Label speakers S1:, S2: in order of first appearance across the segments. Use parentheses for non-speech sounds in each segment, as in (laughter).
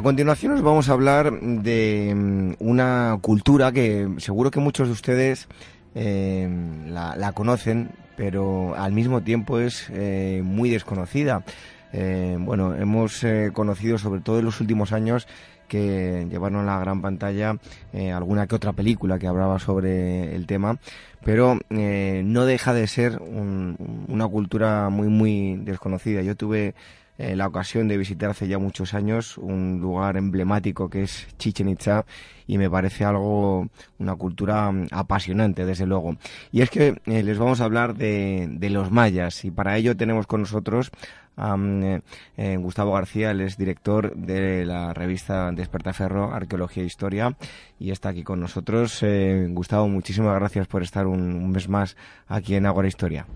S1: A continuación os vamos a hablar de mm, una cultura que seguro que muchos de ustedes eh, la, conocen, pero al mismo tiempo es eh, muy desconocida. Eh, bueno, hemos conocido sobre todo en los últimos años que llevaron a la gran pantalla alguna que otra película que hablaba sobre el tema, pero no deja de ser una cultura muy muy desconocida. Yo tuve eh, la ocasión de visitar hace ya muchos años un lugar emblemático que es Chichen Itza y me parece algo, una cultura mm, apasionante, desde luego. Y es que eh, les vamos a hablar de, de, los mayas y para ello tenemos con nosotros a eh, Gustavo García, él es director de la revista Despertaferro, Arqueología e Historia y está aquí con nosotros. Gustavo, muchísimas gracias por estar un, un mes más aquí en Agora Historia.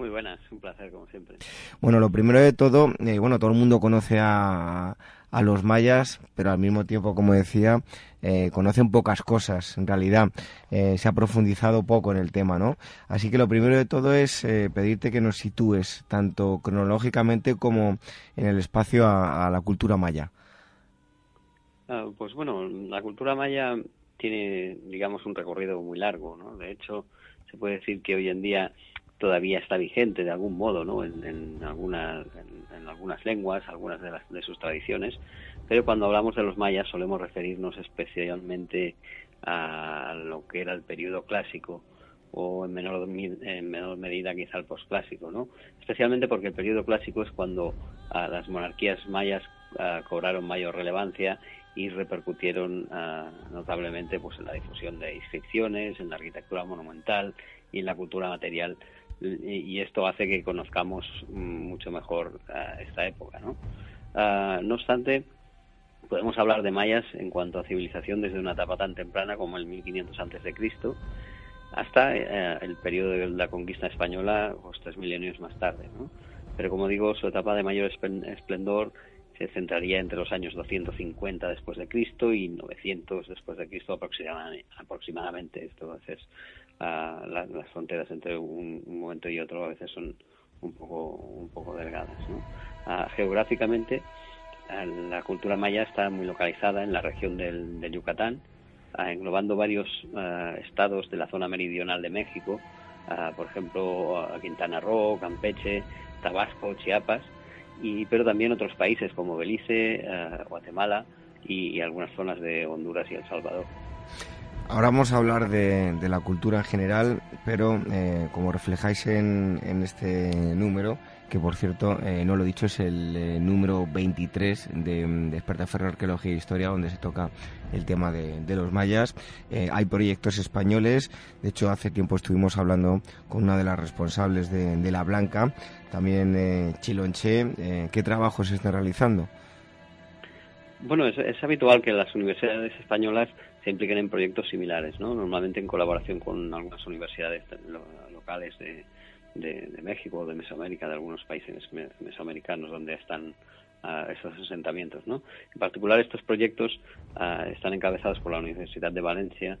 S2: Muy buenas, un placer como siempre.
S1: Bueno, lo primero de todo, eh, bueno, todo el mundo conoce a, a, los mayas, pero al mismo tiempo, como decía, eh, conocen pocas cosas. En realidad, eh, se ha profundizado poco en el tema, ¿no? Así que lo primero de todo es pedirte que nos sitúes, tanto cronológicamente como en el espacio a, la cultura maya.
S2: Ah, pues bueno, la cultura maya tiene, digamos, un recorrido muy largo, ¿no? De hecho, se puede decir que hoy en día todavía está vigente de algún modo ¿no? en, en, algunas, en, algunas lenguas, algunas de, las, de sus tradiciones, pero cuando hablamos de los mayas solemos referirnos especialmente a lo que era el periodo clásico o en menor, en menor medida quizá el posclásico, ¿no? Especialmente porque el periodo clásico es cuando a las monarquías mayas cobraron mayor relevancia y repercutieron notablemente pues en la difusión de inscripciones, en la arquitectura monumental y en la cultura material y esto hace que conozcamos mucho mejor uh, esta época. ¿no? Uh, no obstante, podemos hablar de mayas en cuanto a civilización desde una etapa tan temprana como el 1500 antes de Cristo hasta uh, el periodo de la conquista española, pues tres milenios más tarde. ¿no? Pero como digo, su etapa de mayor esplendor se centraría entre los años 250 después de Cristo y 900 después de Cristo aproximadamente. aproximadamente. Esto es las, fronteras entre un, momento y otro a veces son un poco, un poco delgadas. geográficamente, la cultura maya está muy localizada en la región del, Yucatán, englobando varios estados de la zona meridional de México, por ejemplo, Quintana Roo, Campeche, Tabasco, Chiapas, y, pero también otros países como Belice, Guatemala y algunas zonas de Honduras y El Salvador.
S1: Ahora vamos a hablar de, la cultura en general, pero eh, como reflejáis en, este número, que por cierto, eh, no lo he dicho, es el eh, número 23 de, de Ferro Arqueología e Historia, donde se toca el tema de, los mayas. hay proyectos españoles, de hecho hace tiempo estuvimos hablando con una de las responsables de, La Blanca, también Chilonche. ¿Qué trabajos se están realizando?
S2: Bueno, es habitual que las universidades españolas se impliquen en proyectos similares, ¿no? normalmente en colaboración con algunas universidades locales de, de, México o de Mesoamérica, de algunos países mesoamericanos donde están uh, estos asentamientos. ¿no? En particular, estos proyectos ah, están encabezados por la Universidad de Valencia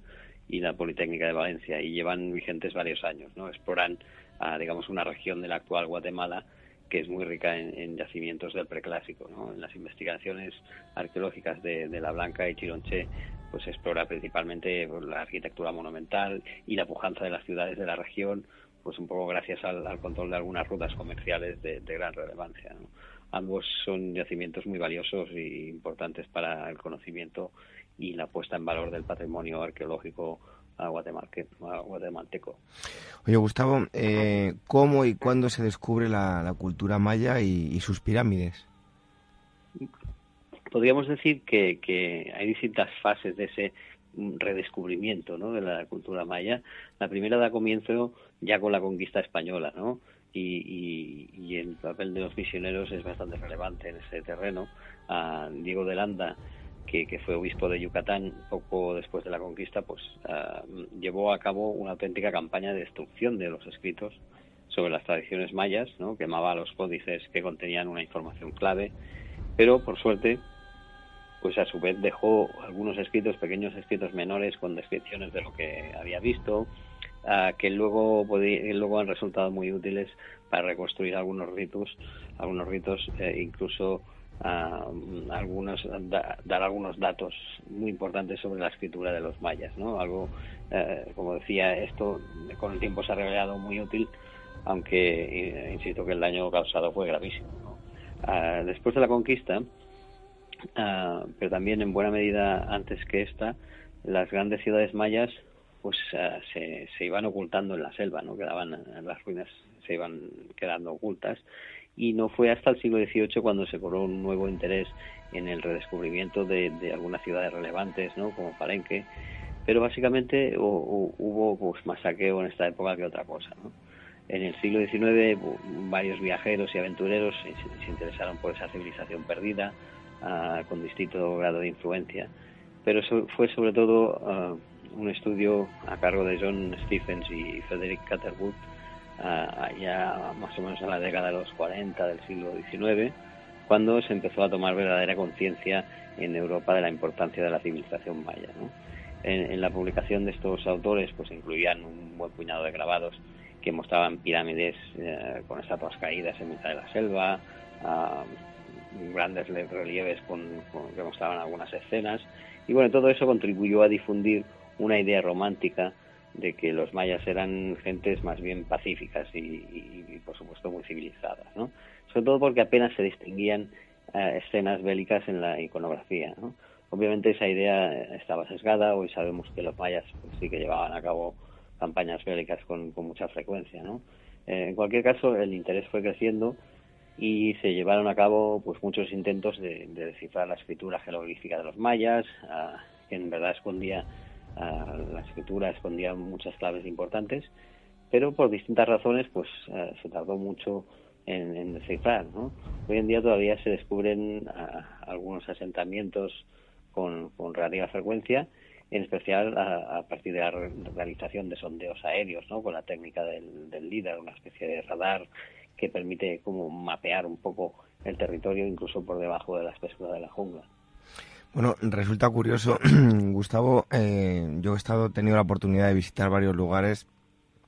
S2: y la Politécnica de Valencia y llevan vigentes varios años. ¿no? Exploran, ah, digamos, una región de la actual Guatemala que es muy rica en, yacimientos del preclásico. ¿no? En las investigaciones arqueológicas de, La Blanca y Chironche pues explora principalmente pues, la arquitectura monumental y la pujanza de las ciudades de la región, pues un poco gracias al, control de algunas rutas comerciales de, gran relevancia. Ambos son yacimientos muy valiosos e importantes para el conocimiento y la puesta en valor del patrimonio arqueológico guatemalteco.
S1: Oye, Gustavo, eh, ¿cómo y cuándo se descubre la, cultura maya y, sus pirámides?
S2: podríamos decir que, hay distintas fases de ese redescubrimiento ¿no? de la cultura maya. La primera da comienzo ya con la conquista española, ¿no? Y, y, el papel de los misioneros es bastante relevante en ese terreno. A Diego de Landa, que, fue obispo de Yucatán poco después de la conquista, pues ah, llevó a cabo una auténtica campaña de destrucción de los escritos sobre las tradiciones mayas, ¿no? quemaba los códices que contenían una información clave, pero por suerte pues a su vez dejó algunos escritos, pequeños escritos menores con descripciones de lo que había visto, que luego, luego han resultado muy útiles para reconstruir algunos ritos, algunos ritos eh, incluso algunos dar algunos datos muy importantes sobre la escritura de los mayas no algo eh, como decía esto con el tiempo se ha revelado muy útil aunque eh, insisto que el daño causado fue gravísimo ah, después de la conquista ah, pero también en buena medida antes que esta las grandes ciudades mayas pues ah, se, se iban ocultando en la selva no quedaban las ruinas se iban quedando ocultas y no fue hasta el siglo XVIII cuando se cobró un nuevo interés en el redescubrimiento de, algunas ciudades relevantes, ¿no? como Palenque, pero básicamente hubo pues, más saqueo en esta época que otra cosa. ¿no? En el siglo XIX varios viajeros y aventureros se, interesaron por esa civilización perdida, ah, con distinto grado de influencia, pero eso fue sobre todo ah, un estudio a cargo de John Stephens y Frederick Catherwood ya más o menos en la década de los 40 del siglo XIX, cuando se empezó a tomar verdadera conciencia en Europa de la importancia de la civilización maya. En, la publicación de estos autores pues incluían un buen puñado de grabados que mostraban pirámides eh, con estatuas caídas en mitad de la selva, grandes relieves con, que mostraban algunas escenas y bueno, todo eso contribuyó a difundir una idea romántica de que los mayas eran gentes más bien pacíficas y, por supuesto muy civilizadas, ¿no? Sobre todo porque apenas se distinguían eh, escenas bélicas en la iconografía, ¿no? Obviamente esa idea estaba sesgada, hoy sabemos que los mayas pues, sí que llevaban a cabo campañas bélicas con, mucha frecuencia, ¿no? Eh, en cualquier caso, el interés fue creciendo y se llevaron a cabo pues muchos intentos de, descifrar la escritura jeroglífica de los mayas, que en verdad escondía la escritura escondía muchas claves importantes, pero por distintas razones pues eh, se tardó mucho en, descifrar. Hoy en día todavía se descubren algunos asentamientos con, relativa frecuencia, en especial a, partir de la realización de sondeos aéreos, ¿no? con la técnica del, del LIDAR, una especie de radar que permite como mapear un poco el territorio incluso por debajo de la espesura de la jungla.
S1: Bueno, resulta curioso, (clears throat) Gustavo, eh, yo he estado tenido la oportunidad de visitar varios lugares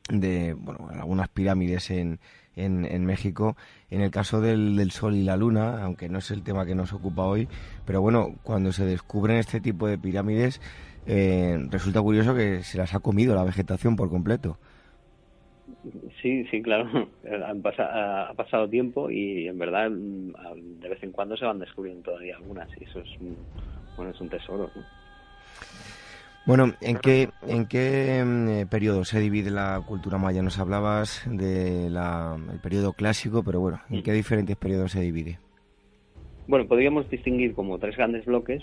S1: de, bueno, algunas pirámides en, en, México. En el caso del, del, Sol y la Luna, aunque no es el tema que nos ocupa hoy, pero bueno, cuando se descubren este tipo de pirámides, eh, resulta curioso que se las ha comido la vegetación por completo.
S2: Sí, sí, claro. (laughs) Ha pasado tiempo y en verdad mm, de vez en cuando se van descubriendo todavía algunas y eso es, bueno, es un tesoro.
S1: Bueno, ¿en qué, en qué mm, eh, periodo se divide la cultura maya? Nos hablabas del periodo clásico, pero bueno, ¿en qué diferentes periodos se divide?
S2: Bueno, podríamos distinguir como tres grandes bloques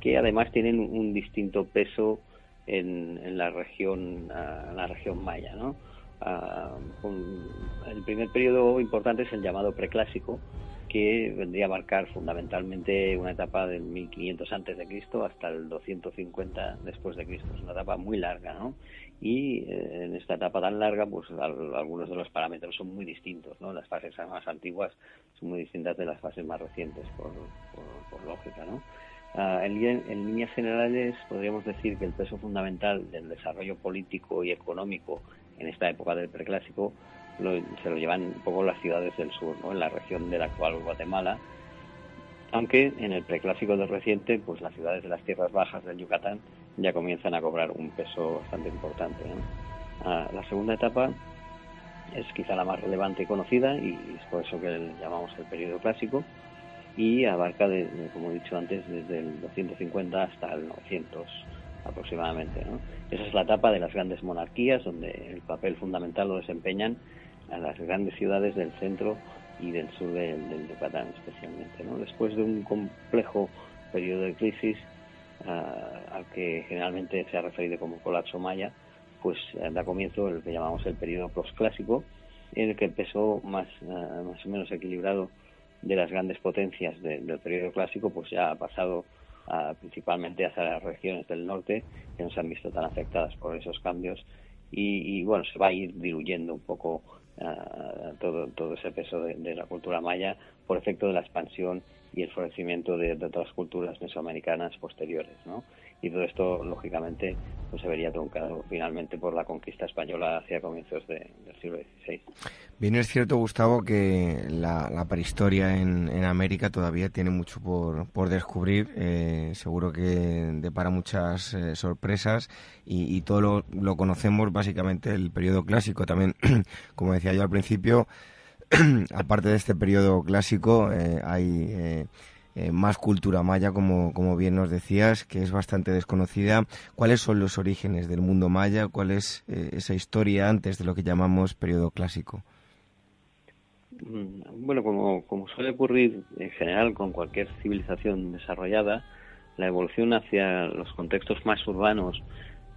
S2: que además tienen un distinto peso en, en la región, en la región maya, ¿no? Ah, el primer periodo importante es el llamado preclásico, que vendría a marcar fundamentalmente una etapa del 1500 antes de Cristo hasta el 250 después de Cristo. Es una etapa muy larga, ¿no? Y eh, en esta etapa tan larga, pues algunos de los parámetros son muy distintos, ¿no? Las fases más antiguas son muy distintas de las fases más recientes, por, lógica, ¿no? Ah, en, en, líneas generales podríamos decir que el peso fundamental del desarrollo político y económico en esta época del preclásico se lo llevan un poco las ciudades del sur, ¿no? en la región de la actual Guatemala, aunque en el preclásico del reciente, pues las ciudades de las tierras bajas del Yucatán ya comienzan a cobrar un peso bastante importante. Ah, la segunda etapa es quizá la más relevante y conocida y es por eso que llamamos el periodo clásico y abarca, como he dicho antes, desde el 250 hasta el 900 aproximadamente. ¿no? Esa es la etapa de las grandes monarquías, donde el papel fundamental lo desempeñan a las grandes ciudades del centro y del sur del, Yucatán especialmente. ¿no? Después de un complejo periodo de crisis, uh, al que generalmente se ha referido como colapso maya, pues eh, da comienzo el que llamamos el periodo prosclásico, en el que el peso más, ah, más o menos equilibrado de las grandes potencias del periodo clásico pues ya ha pasado principalmente hacia las regiones del norte que no se han visto tan afectadas por esos cambios y, bueno, se va a ir diluyendo un poco todo, todo ese peso de, la cultura maya por efecto de la expansión y el florecimiento de, otras culturas mesoamericanas posteriores, ¿no? Y todo esto, lógicamente, pues se vería truncado finalmente por la conquista española hacia comienzos del siglo XVI.
S1: Bien, es cierto, Gustavo, que la, prehistoria en, América todavía tiene mucho por, descubrir. Eh, seguro que depara muchas eh, sorpresas y, todo lo, lo, conocemos básicamente el periodo clásico. También, (clears throat) como decía yo al principio, (clears throat) aparte de este periodo clásico, eh, hay eh, eh, más cultura maya, como, como bien nos decías, que es bastante desconocida. ¿Cuáles son los orígenes del mundo maya? ¿Cuál es esa historia antes de lo que llamamos periodo clásico?
S2: Mm, bueno, como, como suele ocurrir en general con cualquier civilización desarrollada, la evolución hacia los contextos más urbanos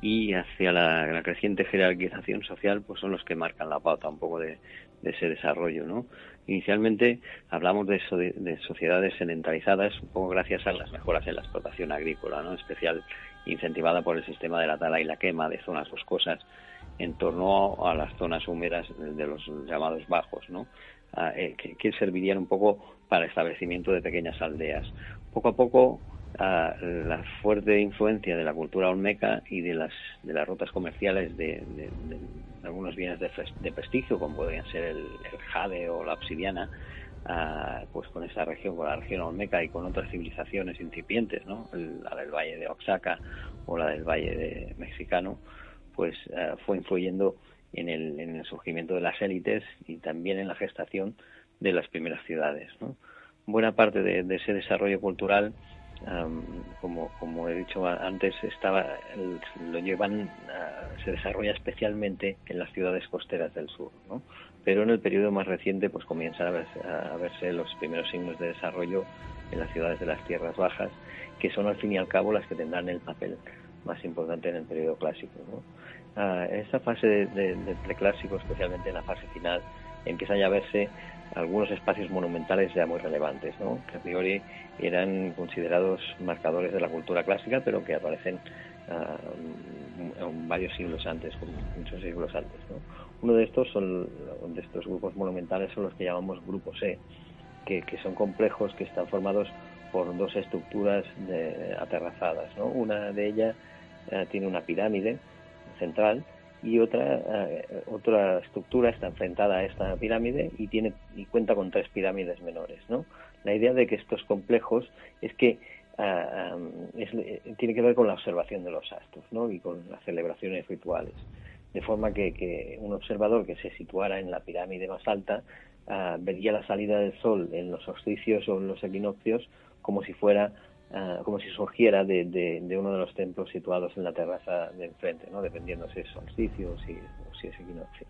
S2: y hacia la, creciente jerarquización social pues son los que marcan la pauta un poco de, ese desarrollo no inicialmente hablamos de, de, sociedades sedentarizadas un poco gracias a las mejoras en la explotación agrícola no especial incentivada por el sistema de la tala y la quema de zonas boscosas en torno a las zonas húmedas de los llamados bajos no eh, que, que servirían un poco para establecimiento de pequeñas aldeas. Poco a poco a la fuerte influencia de la cultura olmeca y de las de las rutas comerciales de, algunos bienes de, prestigio como podrían ser el, jade o la obsidiana pues con esa región con la región olmeca y con otras civilizaciones incipientes no la del valle de Oaxaca o la del valle de mexicano pues fue influyendo en el, en el surgimiento de las élites y también en la gestación de las primeras ciudades buena parte de ese desarrollo cultural como, como he dicho antes, estaba, lo llevan, se desarrolla especialmente en las ciudades costeras del sur, ¿no? Pero en el periodo más reciente, pues comienzan a verse, a verse los primeros signos de desarrollo en las ciudades de las tierras bajas, que son al fin y al cabo las que tendrán el papel más importante en el periodo clásico. ¿no? en esta fase de, de, preclásico, especialmente en la fase final, empiezan ya a verse algunos espacios monumentales ya muy relevantes, ¿no? que a priori eran considerados marcadores de la cultura clásica, pero que aparecen uh, varios siglos antes, muchos siglos antes. ¿no? Uno de estos son de estos grupos monumentales son los que llamamos grupos E, que, son complejos que están formados por dos estructuras de, aterrazadas. Una de ellas uh, tiene una pirámide central y otra eh, otra estructura está enfrentada a esta pirámide y tiene y cuenta con tres pirámides menores no la idea de que estos complejos es que ah, tiene que ver con la observación de los astros ¿no? y con las celebraciones rituales de forma que, un observador que se situara en la pirámide más alta ah, vería la salida del sol en los solsticios o en los equinoccios como si fuera Ah, como si surgiera de, de, uno de los templos situados en la terraza de enfrente, ¿no? dependiendo si es solsticio o si, es equinoccio.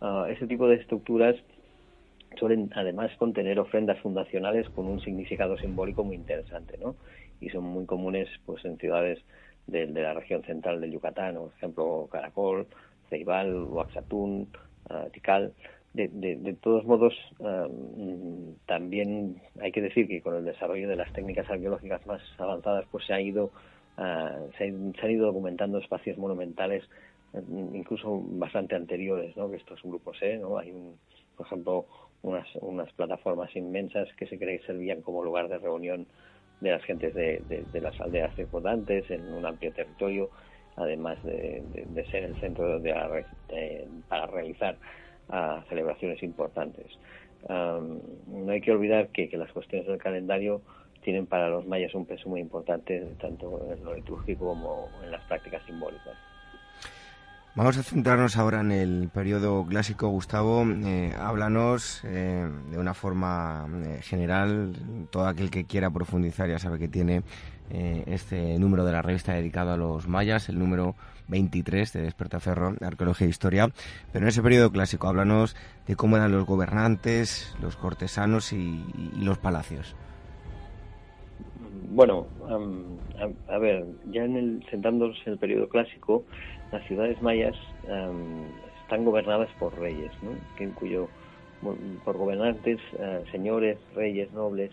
S2: Uh, ese tipo de estructuras suelen además contener ofrendas fundacionales con un significado simbólico muy interesante, ¿no? Y son muy comunes pues en ciudades de, la región central del Yucatán, por ejemplo Caracol, Ceibal, Oaxatún, uh, Tikal, de, de, todos modos, también hay que decir que con el desarrollo de las técnicas arqueológicas más avanzadas, pues se ha ido ah, se, han, ido documentando espacios monumentales, incluso bastante anteriores, ¿no? Que estos grupos, ¿eh? ¿no? Hay, por ejemplo, unas, unas plataformas inmensas que se cree que servían como lugar de reunión de las gentes de, de, las aldeas circundantes en un amplio territorio, además de, ser el centro para realizar a celebraciones importantes. no hay que olvidar que, las cuestiones del calendario tienen para los mayas un peso muy importante, tanto en lo litúrgico como en las prácticas simbólicas.
S1: Vamos a centrarnos ahora en el periodo clásico, Gustavo. Eh, háblanos eh, de una forma eh, general. Todo aquel que quiera profundizar ya sabe que tiene este número de la revista dedicado a los mayas, el número 23 de Despertaferro, Arqueología e Historia. Pero en ese periodo clásico, háblanos de cómo eran los gobernantes, los cortesanos y, los palacios.
S2: Bueno, a, ver, ya en el, sentándonos en el periodo clásico, las ciudades mayas están gobernadas por reyes, ¿no? que, cuyo, por gobernantes, eh, señores, reyes, nobles,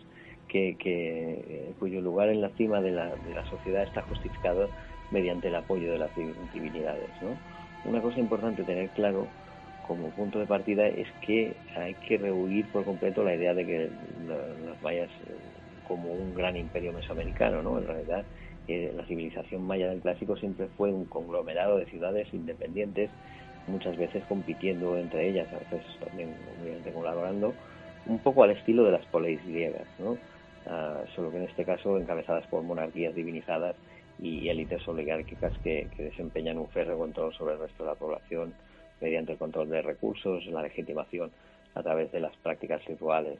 S2: que, que, eh, cuyo lugar en la cima de la, de la sociedad está justificado mediante el apoyo de las divinidades. ¿no? Una cosa importante tener claro como punto de partida es que hay que rehuir por completo la idea de que los mayas como un gran imperio mesoamericano, ¿no? En realidad, eh, la civilización maya del clásico siempre fue un conglomerado de ciudades independientes, muchas veces compitiendo entre ellas, a veces también obviamente colaborando, un poco al estilo de las poleis griegas, ¿no? Ah, solo que en este caso encabezadas por monarquías divinizadas y élites oligárquicas que, desempeñan un férreo control sobre el resto de la población mediante el control de recursos, la legitimación a través de las prácticas rituales.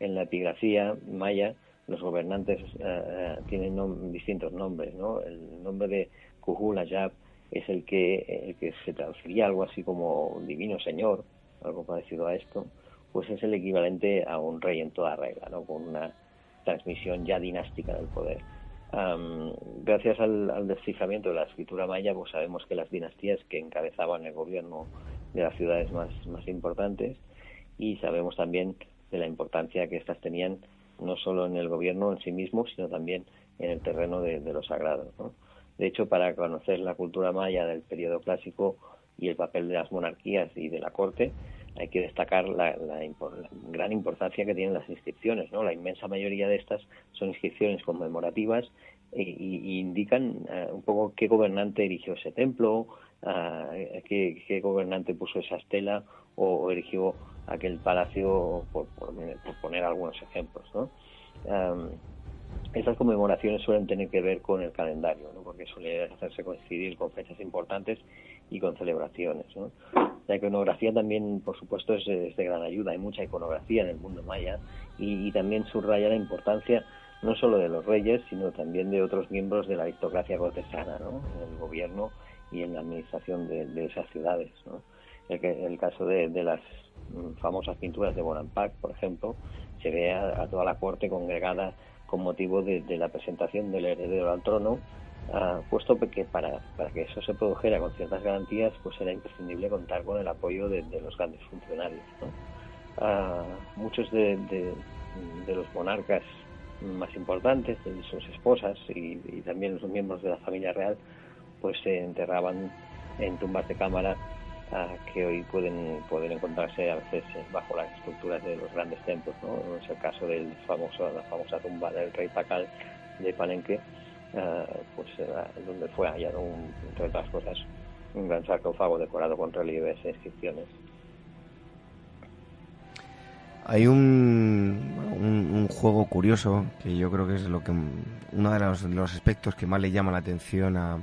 S2: En la epigrafía maya, los gobernantes eh, eh, tienen distintos nombres. ¿no? El nombre de Kuhul Ayab es el que, el que se traduciría algo así como divino señor, algo parecido a esto, pues es el equivalente a un rey en toda regla, ¿no? con una transmisión ya dinástica del poder gracias al, desciframiento de la escritura maya, pues sabemos que las dinastías que encabezaban el gobierno de las ciudades más, importantes y sabemos también de la importancia que éstas tenían no solo en el gobierno en sí mismo, sino también en el terreno de, lo sagrado. De hecho, para conocer la cultura maya del periodo clásico y el papel de las monarquías y de la corte, hay que destacar la, gran importancia que tienen las inscripciones. ¿no? La inmensa mayoría de estas son inscripciones conmemorativas y, indican eh, un poco qué gobernante erigió ese templo, eh, qué, gobernante puso esa estela o, erigió aquel palacio, por, poner algunos ejemplos. ¿no? estas conmemoraciones suelen tener que ver con el calendario, ¿no? porque suele hacerse coincidir con fechas importantes y con celebraciones. ¿no? La iconografía también, por supuesto, es, de gran ayuda. Hay mucha iconografía en el mundo maya y, también subraya la importancia no solo de los reyes, sino también de otros miembros de la aristocracia cortesana, ¿no? en el gobierno y en la administración de, esas ciudades. ¿no? El, el caso de, las mm, famosas pinturas de Bonampak, por ejemplo, se ve a, toda la corte congregada con motivo de la presentación del heredero al trono puesto que para, para que eso se produjera con ciertas garantías, pues era imprescindible contar con el apoyo de, los grandes funcionarios. muchos de, los monarcas más importantes, sus esposas y, también los miembros de la familia real, pues se enterraban en tumbas de cámara que hoy pueden, pueden encontrarse a veces bajo las estructuras de los grandes templos. ¿no? Es el caso de la famosa tumba del rey Pacal de Palenque, pues donde fue hallado, entre otras cosas, un gran sarcófago decorado con relieves e inscripciones.
S1: Hay un, un, juego curioso que yo creo que es lo que uno de los, los aspectos que más le llama la atención a,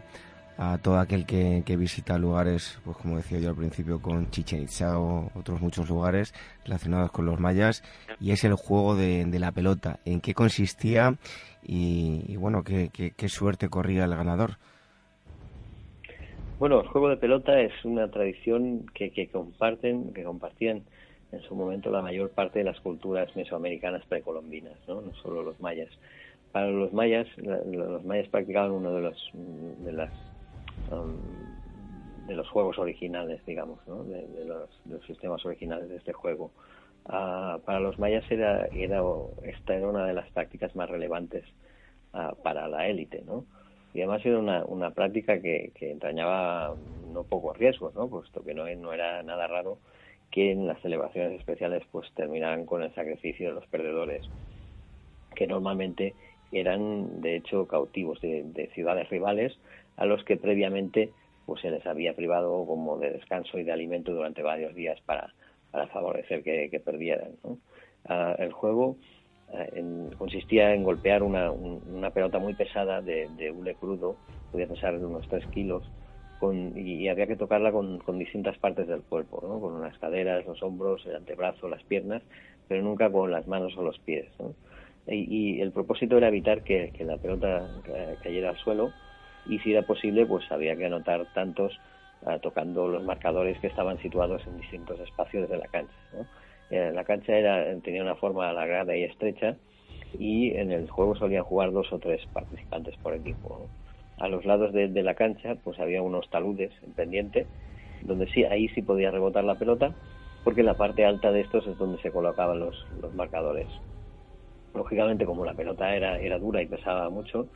S1: a todo aquel que, que, visita lugares, pues como decía yo al principio, con Chichen Itza o otros muchos lugares relacionados con los mayas, y es el juego de, de la pelota. ¿En qué consistía y, bueno, qué, qué, suerte corría el ganador.
S2: Bueno, el juego de pelota es una tradición que, que comparten, que compartían en su momento la mayor parte de las culturas mesoamericanas precolombinas, ¿no? no solo los mayas. Para los mayas, los mayas practicaban uno de los de las um, de los juegos originales, digamos, ¿no? de, los, sistemas originales de este juego. Ah, para los mayas era, era, esta era una de las prácticas más relevantes ah, para la élite, ¿no? Y además era una, una práctica que, que entrañaba no pocos riesgos. Puesto que no, no era nada raro que en las celebraciones especiales pues terminaran con el sacrificio de los perdedores, que normalmente eran de hecho cautivos de, de ciudades rivales a los que previamente pues se les había privado como de descanso y de alimento durante varios días para para favorecer que, perdieran. Ah, el juego ah, consistía en golpear una, una pelota muy pesada de, de, hule crudo, podía pesar unos 3 kilos, con, y, había que tocarla con, con, distintas partes del cuerpo, ¿no? con las caderas, los hombros, el antebrazo, las piernas, pero nunca con las manos o los pies. Y, el propósito era evitar que, que la pelota cayera al suelo y si era posible pues había que anotar tantos tocando los marcadores que estaban situados en distintos espacios de la cancha. Eh, la cancha era, tenía una forma alargada y estrecha y en el juego solían jugar dos o tres participantes por equipo. A los lados de, la cancha pues había unos taludes en pendiente donde sí, ahí sí podía rebotar la pelota porque la parte alta de estos es donde se colocaban los, los marcadores. Lógicamente como la pelota era, era dura y pesaba mucho,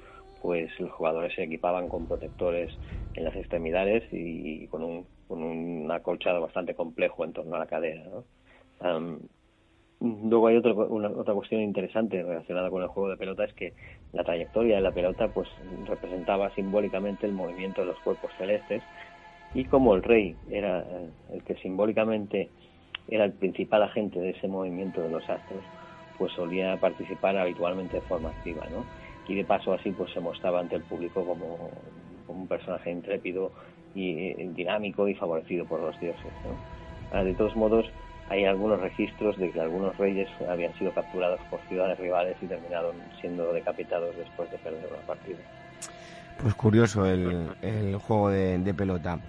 S2: pues los jugadores se equipaban con protectores en las extremidades y con un, con un acolchado bastante complejo en torno a la cadera. Luego hay otra, otra cuestión interesante relacionada con el juego de pelota, es que la trayectoria de la pelota pues representaba simbólicamente el movimiento de los cuerpos celestes y como el rey era eh, el que simbólicamente era el principal agente de ese movimiento de los astros, pues solía participar habitualmente de forma activa, ¿no? Y de paso así pues se mostraba ante el público como, un personaje intrépido y dinámico y favorecido por los dioses, ¿no? Ah, de todos modos, hay algunos registros de que algunos reyes habían sido capturados por ciudades rivales y terminaron siendo decapitados después de perder una partida.
S1: Pues curioso el, juego de, pelota.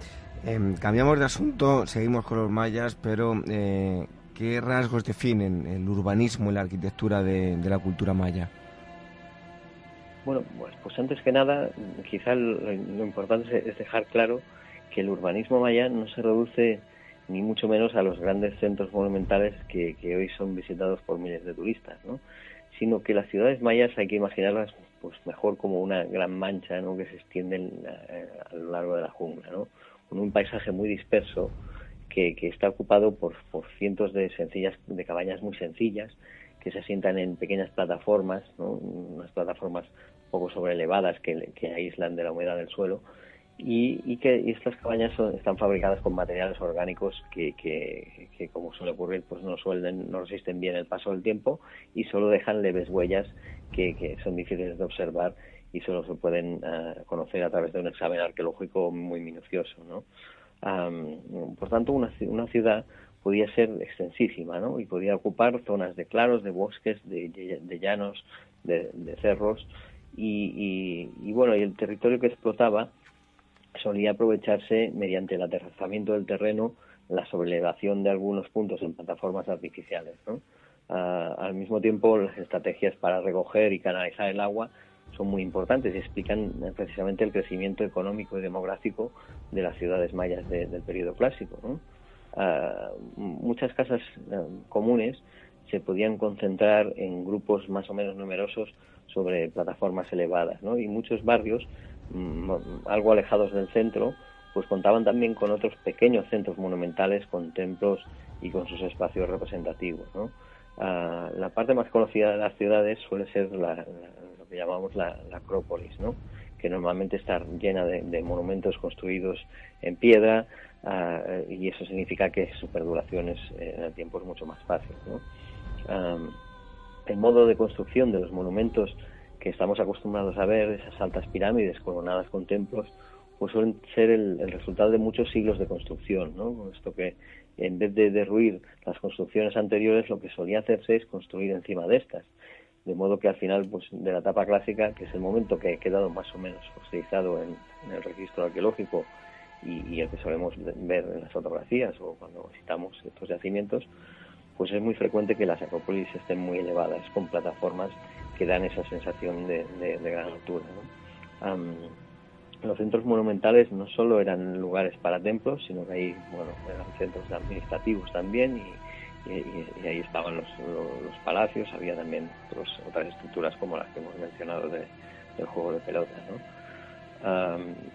S1: Em, cambiamos de asunto, seguimos con los mayas, pero eh, ¿qué rasgos definen el urbanismo y la arquitectura de, la cultura maya?
S2: Bueno, pues, pues, antes que nada, quizá lo, importante es dejar claro que el urbanismo maya no se reduce ni mucho menos a los grandes centros monumentales que, hoy son visitados por miles de turistas, ¿no? sino que las ciudades mayas hay que imaginarlas pues mejor como una gran mancha ¿no? que se extiende eh, a, lo largo de la jungla, ¿no? con un paisaje muy disperso que, está ocupado por, cientos de sencillas de cabañas muy sencillas que se asientan en pequeñas plataformas, ¿no? unas plataformas poco sobreelevadas que, que aíslan de la humedad del suelo y, que estas cabañas están fabricadas con materiales orgánicos que, que, como suele ocurrir, pues no suelen, no resisten bien el paso del tiempo y solo dejan leves huellas que, son difíciles de observar y solo se pueden ah, conocer a través de un examen arqueológico muy minucioso, ¿no? por tanto, una, una ciudad podía ser extensísima, ¿no? Y podía ocupar zonas de claros, de bosques, de, de llanos, de, cerros y, y, bueno, y el territorio que explotaba solía aprovecharse mediante el aterrazamiento del terreno, la sobrelevación de algunos puntos en plataformas artificiales. Ah, al mismo tiempo, las estrategias para recoger y canalizar el agua son muy importantes y explican eh, precisamente el crecimiento económico y demográfico de las ciudades mayas del periodo clásico. Ah, muchas casas eh, comunes se podían concentrar en grupos más o menos numerosos sobre plataformas elevadas y muchos barrios Mm, algo alejados del centro, pues contaban también con otros pequeños centros monumentales con templos y con sus espacios representativos. Ah, la parte más conocida de las ciudades suele ser lo que llamamos la, Acrópolis, ¿no? que normalmente está llena de, monumentos construidos en piedra ah, y eso significa que su perduración es, eh, en el tiempo es mucho más fácil. Ah, el modo de construcción de los monumentos que estamos acostumbrados a ver, esas altas pirámides coronadas con templos, pues suelen ser el, resultado de muchos siglos de construcción, ¿no? Esto que en vez de derruir las construcciones anteriores, lo que solía hacerse es construir encima de estas. De modo que al final, pues de la etapa clásica, que es el momento que ha quedado más o menos fosilizado en, el registro arqueológico y, y, el que solemos ver en las fotografías o cuando visitamos estos yacimientos, pues es muy frecuente que las acrópolis estén muy elevadas, con plataformas que dan esa sensación de, gran altura. los centros monumentales no solo eran lugares para templos, sino que ahí bueno, eran centros administrativos también y, ahí estaban los, palacios, había también otras estructuras como las que hemos mencionado del juego de pelota.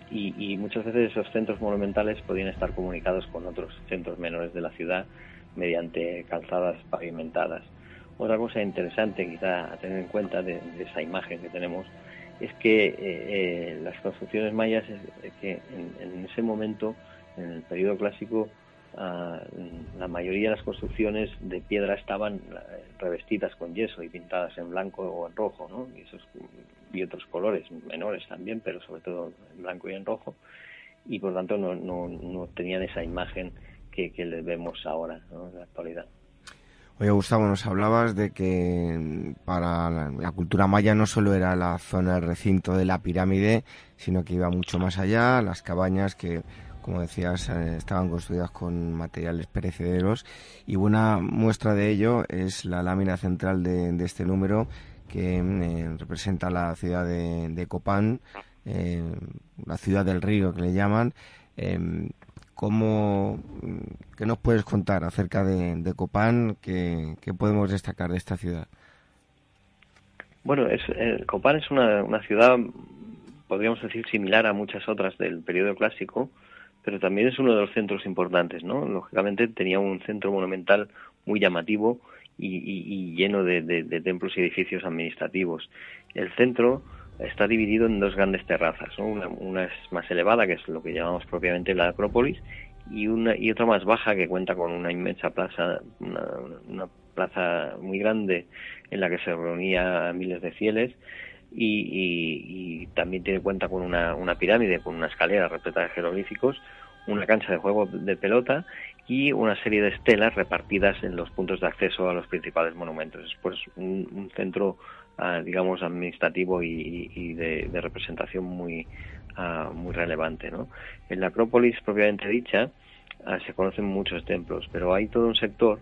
S2: y, muchas veces esos centros monumentales podían estar comunicados con otros centros menores de la ciudad mediante calzadas pavimentadas. Otra cosa interesante quizá a tener en cuenta de, esa imagen que tenemos es que eh, eh, las construcciones mayas, que en, ese momento, en el periodo clásico, ah, la mayoría de las construcciones de piedra estaban eh, revestidas con yeso y pintadas en blanco o en rojo, ¿no? y, otros colores menores también, pero sobre todo en blanco y en rojo, y por tanto no, no tenían esa imagen que, que vemos ahora en la actualidad.
S1: Oye, Gustavo, nos hablabas de que para la, cultura maya no solo era la zona del recinto de la pirámide, sino que iba mucho más allá, las cabañas que, como decías, eh, estaban construidas con materiales perecederos. Y buena muestra de ello es la lámina central de, este número, que eh, representa la ciudad de, Copán, eh, la ciudad del río que le llaman. ¿Cómo, ¿Qué nos puedes contar acerca de, Copán? ¿Qué, podemos destacar de esta ciudad?
S2: Bueno, es, eh, Copán es una, una, ciudad, podríamos decir, similar a muchas otras del periodo clásico, pero también es uno de los centros importantes, ¿no? Lógicamente tenía un centro monumental muy llamativo y, lleno de, templos y edificios administrativos. El centro está dividido en dos grandes terrazas, una, es más elevada, que es lo que llamamos propiamente la Acrópolis, y, una, y otra más baja que cuenta con una inmensa plaza, una, plaza muy grande en la que se reunía miles de fieles y, también tiene cuenta con una, una, pirámide, con una escalera repleta de jeroglíficos, una cancha de juego de pelota y una serie de estelas repartidas en los puntos de acceso a los principales monumentos. Es pues un, centro, ah, digamos, administrativo y, de, representación muy, ah, muy relevante. ¿no? En la Acrópolis propiamente dicha se conocen muchos templos, pero hay todo un sector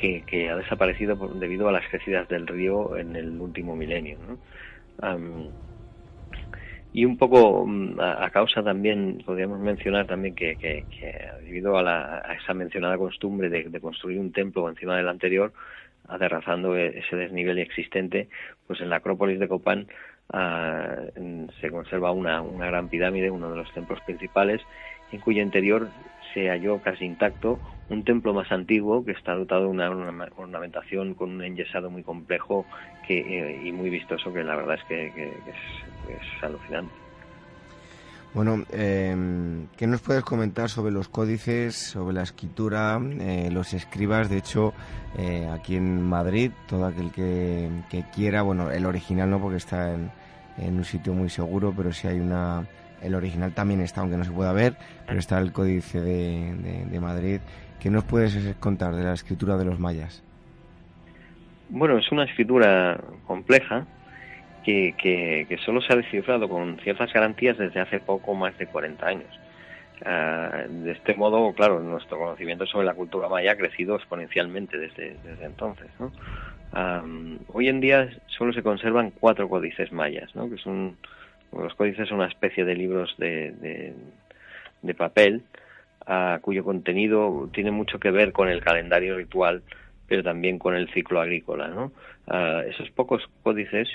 S2: que, que ha desaparecido debido a las crecidas del río en el último milenio. ¿no? y un poco mm, a, causa también, podríamos mencionar también que, que, debido a, la, a, esa mencionada costumbre de, construir un templo encima del anterior, aterrazando e, ese desnivel existente, pues en la Acrópolis de Copán ah, se conserva una, una gran pirámide, uno de los templos principales, en cuyo interior se halló casi intacto un templo más antiguo que está dotado de una, ornamentación con un enyesado muy complejo que, eh, y muy vistoso que la verdad es que, es, alucinante.
S1: Bueno, eh, ¿qué nos puedes comentar sobre los códices, sobre la escritura, eh, los escribas? De hecho, eh, aquí en Madrid, todo aquel que, quiera, bueno, el original no porque está en, un sitio muy seguro, pero si hay una el original también está, aunque no se pueda ver, pero está el Códice de, Madrid. ¿Qué nos puedes contar de la escritura de los mayas?
S2: Bueno, es una escritura compleja que, solo se ha descifrado con ciertas garantías desde hace poco más de 40 años. Ah, de este modo, claro, nuestro conocimiento sobre la cultura maya ha crecido exponencialmente desde, entonces. hoy en día solo se conservan cuatro códices mayas, ¿no? que son los códices son una especie de libros de, de, papel cuyo contenido tiene mucho que ver con el calendario ritual, pero también con el ciclo agrícola. ¿no? esos pocos códices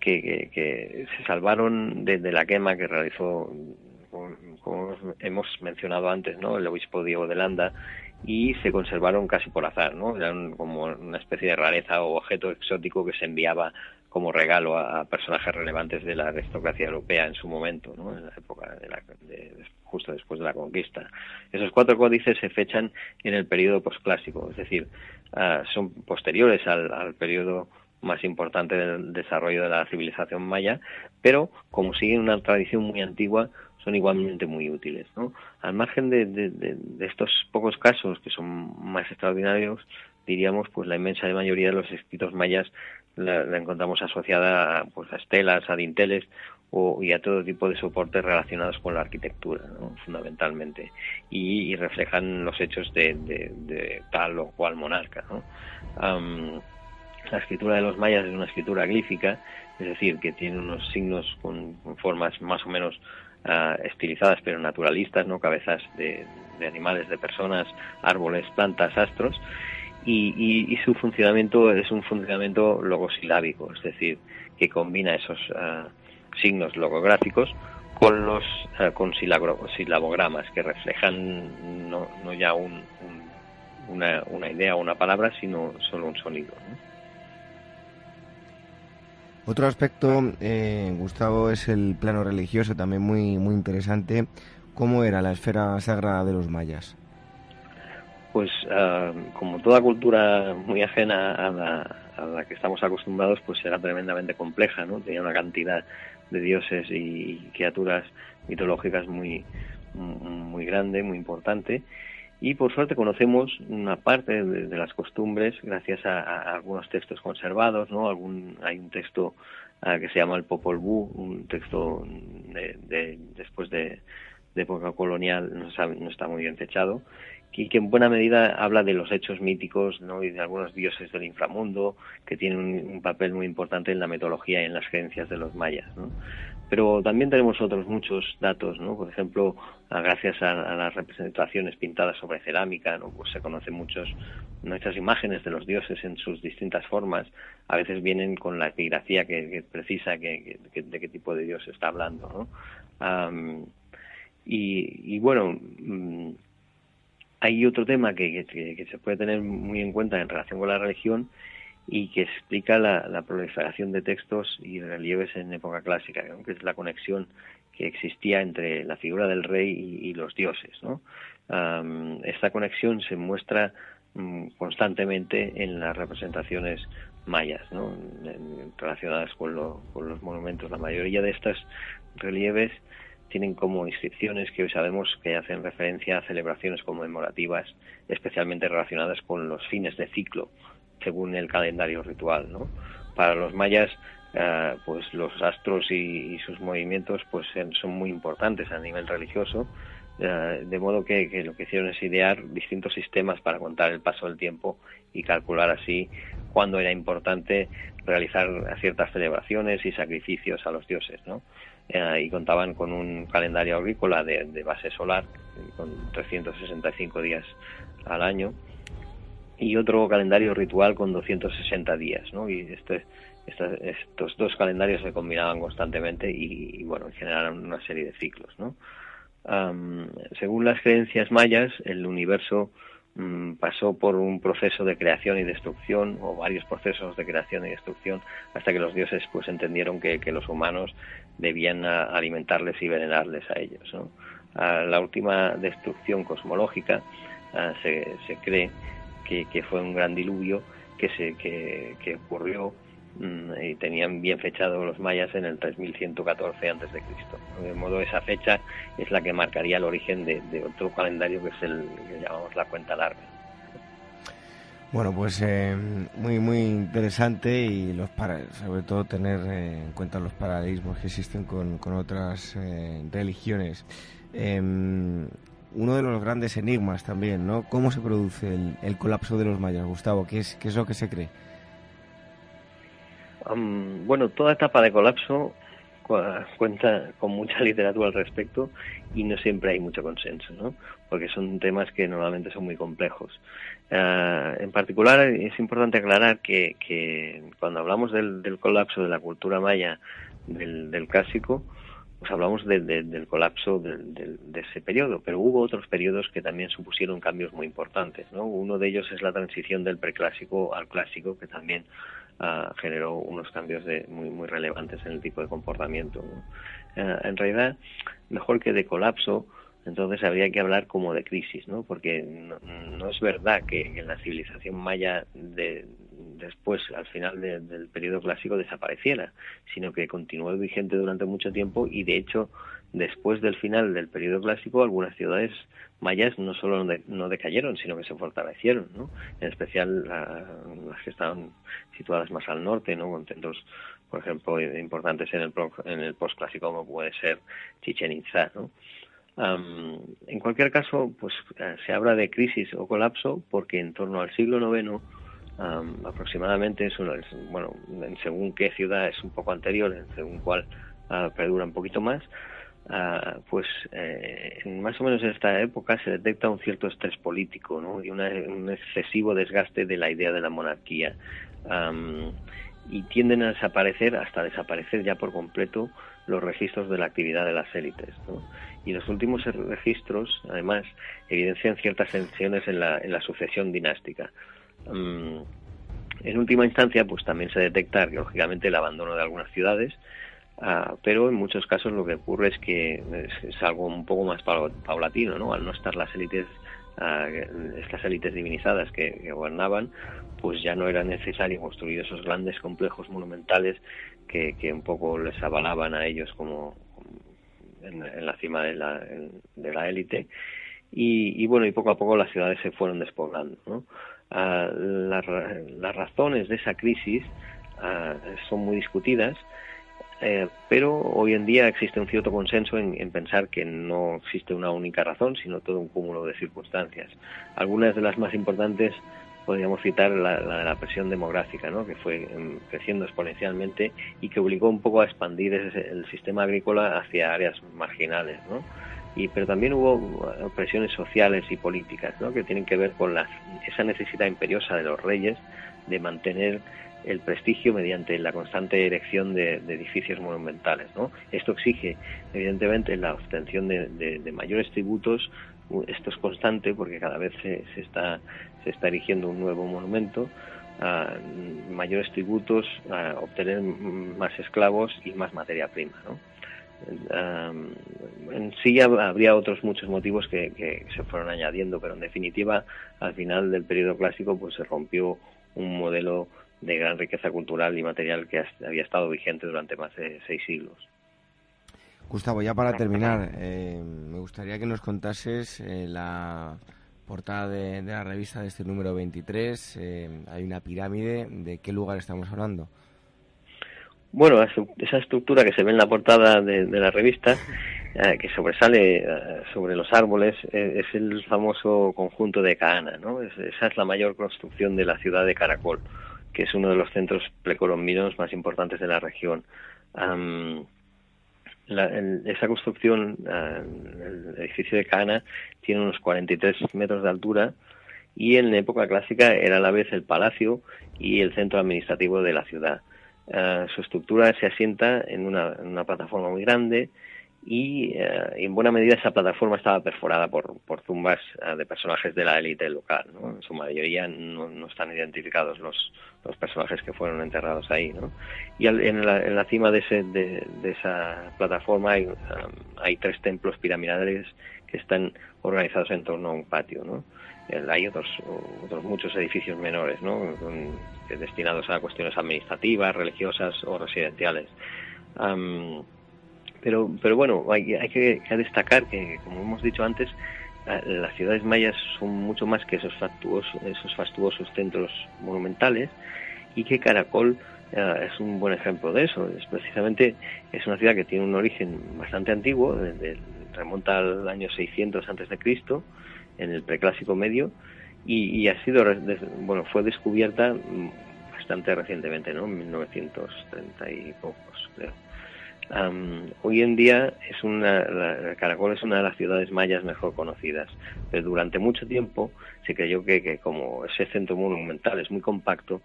S2: que, que, se salvaron de, la quema que realizó, como, hemos mencionado antes, ¿no? el obispo Diego de Landa, y se conservaron casi por azar, ¿no? Eran como una especie de rareza o objeto exótico que se enviaba como regalo a, personajes relevantes de la aristocracia europea en su momento, ¿no? en la época de la, justo después de la conquista. Esos cuatro códices se fechan en el periodo posclásico, es decir, ah, son posteriores al periodo más importante del desarrollo de la civilización maya, pero como siguen una tradición muy antigua, son igualmente muy útiles. ¿no? Al margen de, estos pocos casos que son más extraordinarios, diríamos, pues la inmensa mayoría de los escritos mayas la, encontramos asociada a, pues, a estelas, a dinteles o, y a todo tipo de soportes relacionados con la arquitectura, fundamentalmente, y, reflejan los hechos de, tal o cual monarca. La escritura de los mayas es una escritura glífica, es decir, que tiene unos signos con, formas más o menos ah, estilizadas pero naturalistas, no cabezas de, animales, de personas, árboles, plantas, astros, y, su funcionamiento es un funcionamiento logosilábico, es decir, que combina esos ah, signos logográficos con los uh, con silabogramas que reflejan no, no ya un, una, una, idea o una palabra, sino solo un sonido.
S1: Otro aspecto, eh, Gustavo, es el plano religioso, también muy, muy interesante. ¿Cómo era la esfera sagrada de los mayas?
S2: pues ah, como toda cultura muy ajena a la, que estamos acostumbrados, pues era tremendamente compleja, ¿no? Tenía una cantidad de dioses y criaturas mitológicas muy, muy grande, muy importante. Y por suerte conocemos una parte de, las costumbres gracias a, algunos textos conservados, ¿no? Hay un texto ah, que se llama el Popol Vuh, un texto de, después de, época colonial, no está muy bien fechado, y que en buena medida habla de los hechos míticos ¿no? y de algunos dioses del inframundo que tienen un, papel muy importante en la metodología y en las creencias de los mayas. ¿no? Pero también tenemos otros muchos datos, ¿no? por ejemplo, gracias a, las representaciones pintadas sobre cerámica, ¿no? pues se conocen muchos, nuestras imágenes de los dioses en sus distintas formas, a veces vienen con la epigrafía que, precisa que, de qué tipo de dios se está hablando. ¿no? y, y, bueno, mm, hay otro tema que, se puede tener muy en cuenta en relación con la religión y que explica la, proliferación de textos y relieves en época clásica, que es la conexión que existía entre la figura del rey y, los dioses. esta conexión se muestra mm, constantemente en las representaciones mayas, relacionadas con, con, los monumentos. La mayoría de estos relieves tienen como inscripciones que hoy sabemos que hacen referencia a celebraciones conmemorativas, especialmente relacionadas con los fines de ciclo, según el calendario ritual. ¿no? Para los mayas, eh, pues los astros y, sus movimientos pues son muy importantes a nivel religioso, eh, de modo que, lo que hicieron es idear distintos sistemas para contar el paso del tiempo y calcular así cuándo era importante realizar ciertas celebraciones y sacrificios a los dioses, ¿no? Eh, y contaban con un calendario agrícola de, base solar con 365 días al año y otro calendario ritual con 260 días, ¿no? Y este, estos dos calendarios se combinaban constantemente y, bueno, generaron una serie de ciclos, ¿no? según las creencias mayas, el universo Mm, pasó por un proceso de creación y destrucción o varios procesos de creación y destrucción hasta que los dioses pues entendieron que, los humanos debían alimentarles y venerarles a ellos la última destrucción cosmológica se, se, cree que, fue un gran diluvio que se que, ocurrió Mm, y tenían bien fechado los mayas en el 3114 antes de Cristo. De modo esa fecha es la que marcaría el origen de, otro calendario que es el que llamamos la cuenta larga.
S1: Bueno, pues eh, muy muy interesante y los para, sobre todo tener eh, en cuenta los paralelismos que existen con, otras eh, religiones. Em, uno de los grandes enigmas también, ¿no? ¿Cómo se produce el, colapso de los mayas, Gustavo? ¿Qué es, qué es lo que se cree?
S2: bueno, toda etapa de colapso cuenta con mucha (laughs) literatura al respecto y no siempre hay mucho consenso, ¿no? Porque son temas que normalmente son muy complejos. Ah, en particular, es importante aclarar que, cuando hablamos del, colapso de la cultura maya del, clásico, pues hablamos del colapso de ese periodo, pero hubo otros periodos que también supusieron cambios muy importantes, ¿no? Uno de ellos es la transición del preclásico al clásico, que también generó unos cambios de, muy, muy relevantes en el tipo de comportamiento. Eh, en realidad, mejor que de colapso, entonces habría que hablar como de crisis, ¿no? Porque no, es verdad que en la civilización maya de, después, al final del periodo clásico, desapareciera, sino que continuó vigente durante mucho tiempo y, de hecho, después del final del periodo clásico, algunas ciudades mayas no solo no decayeron, sino que se fortalecieron, ¿no? En especial las que estaban situadas más al norte, ¿no? Con centros, por ejemplo, importantes en el, en el postclásico, como puede ser Chichen Itza, ¿no? en cualquier caso, pues eh, se habla de crisis o colapso porque en torno al siglo IX aproximadamente, es, bueno, en según qué ciudad es un poco anterior, en según cuál uh, perdura un poquito más, Ah, pues eh, más o menos en esta época se detecta un cierto estrés político ¿no? y un excesivo desgaste de la idea de la monarquía. Y tienden a desaparecer hasta desaparecer ya por completo los registros de la actividad de las élites y los últimos registros además evidencian ciertas tensiones en la, en la sucesión dinástica en última instancia pues también se detecta arqueológicamente el abandono de algunas ciudades Ah, pero en muchos casos lo que ocurre es que es, algo un poco más paulatino, ¿no? Al no estar las élites, ah, estas élites divinizadas que, gobernaban, pues ya no era necesario construir esos grandes complejos monumentales que, un poco les avalaban a ellos como, en, la cima de la, de la élite. Y, bueno, y poco a poco las ciudades se fueron despoblando, ¿no? Ah, las, las razones de esa crisis son muy discutidas eh, pero hoy en día existe un cierto consenso en, pensar que no existe una única razón, sino todo un cúmulo de circunstancias. Algunas de las más importantes podríamos citar la, de la presión demográfica, ¿no? que fue em, creciendo exponencialmente y que obligó un poco a expandir el sistema agrícola hacia áreas marginales. ¿no? Y, pero también hubo presiones sociales y políticas que tienen que ver con la, esa necesidad imperiosa de los reyes de mantener el prestigio mediante la constante erección de, edificios monumentales. ¿no? Esto exige, evidentemente, la obtención de, mayores tributos esto es constante porque cada vez se, está, se está erigiendo un nuevo monumento, mayores tributos, obtener más esclavos y más materia prima. ¿no? En sí habría otros muchos motivos que, que, se fueron añadiendo, pero en definitiva, al final del periodo clásico, pues se rompió un modelo de gran riqueza cultural y material que había estado vigente durante más de seis siglos.
S1: Gustavo, ya para terminar, eh, me gustaría que nos contases eh, la portada de, la revista de este número 23. Eh, hay una pirámide. ¿De qué lugar estamos hablando?
S2: Bueno, esa estructura que se ve en la portada de, la revista, que sobresale sobre los árboles, es el famoso conjunto de Caana. ¿no? esa es la mayor construcción de la ciudad de Caracol, que es uno de los centros precolombinos más importantes de la región esa construcción, eh, el edificio de Cana, tiene unos 43 metros de altura y en época clásica era a la vez el palacio y el centro administrativo de la ciudad. Eh, su estructura se asienta en una plataforma muy grande y eh, en buena medida esa plataforma estaba perforada por, por tumbas eh, de personajes de la élite local. ¿no? En su mayoría no, están identificados los, personajes que fueron enterrados ahí. ¿no? Y en, la, en, la, cima de, ese, de, esa plataforma hay, um, hay, tres templos piramidales que están organizados en torno a un patio. ¿no? Hay otros, otros muchos edificios menores ¿no? destinados a cuestiones administrativas, religiosas o residenciales. Um, pero, pero bueno, hay, hay que, destacar que, como hemos dicho antes, las ciudades mayas son mucho más que esos fastuosos, esos fastuosos centros monumentales y que Caracol eh, es un buen ejemplo de eso. Es precisamente es una ciudad que tiene un origen bastante antiguo, remonta al año 600 antes de Cristo, en el preclásico medio, y, y ha sido bueno fue descubierta bastante recientemente, ¿no? En 1930 y pocos, creo hoy en día es una, Caracol es una de las ciudades mayas mejor conocidas, pero durante mucho tiempo se creyó que, como ese centro monumental es muy compacto,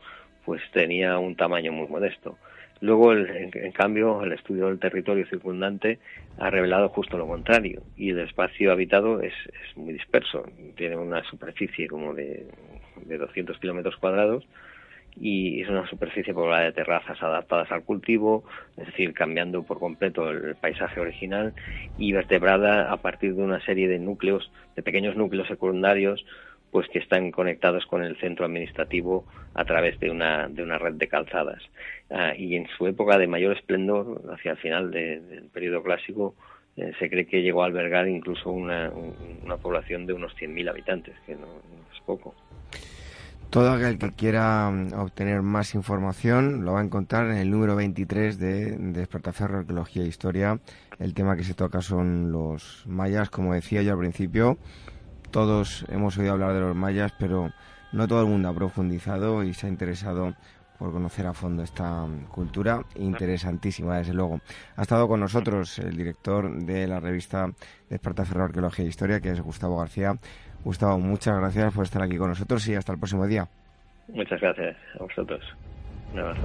S2: pues tenía un tamaño muy modesto. Luego, en, cambio, el estudio del territorio circundante ha revelado justo lo contrario y el espacio habitado es, es muy disperso. Tiene una superficie como de, de 200 kilómetros cuadrados y es una superficie poblada de terrazas adaptadas al cultivo, es decir, cambiando por completo el paisaje original y vertebrada a partir de una serie de núcleos, de pequeños núcleos secundarios, pues que están conectados con el centro administrativo a través de una, de una red de calzadas. Ah, y en su época de mayor esplendor, hacia el final del periodo clásico, eh, se cree que llegó a albergar incluso una, una población de unos 100.000 habitantes, que no es poco.
S1: Todo aquel que quiera mm, obtener más información lo va a encontrar en el número 23 de Despertaferro Arqueología e Historia. El tema que se toca son los mayas, como decía yo al principio. Todos hemos oído hablar de los mayas, pero no todo el mundo ha profundizado y se ha interesado por conocer a fondo esta cultura interesantísima, desde luego. Ha estado con nosotros el director de la revista Despertaferro Arqueología e Historia, que es Gustavo García. Gustavo, muchas gracias por estar aquí con nosotros y hasta el próximo día.
S2: Muchas gracias a vosotros. Un abrazo.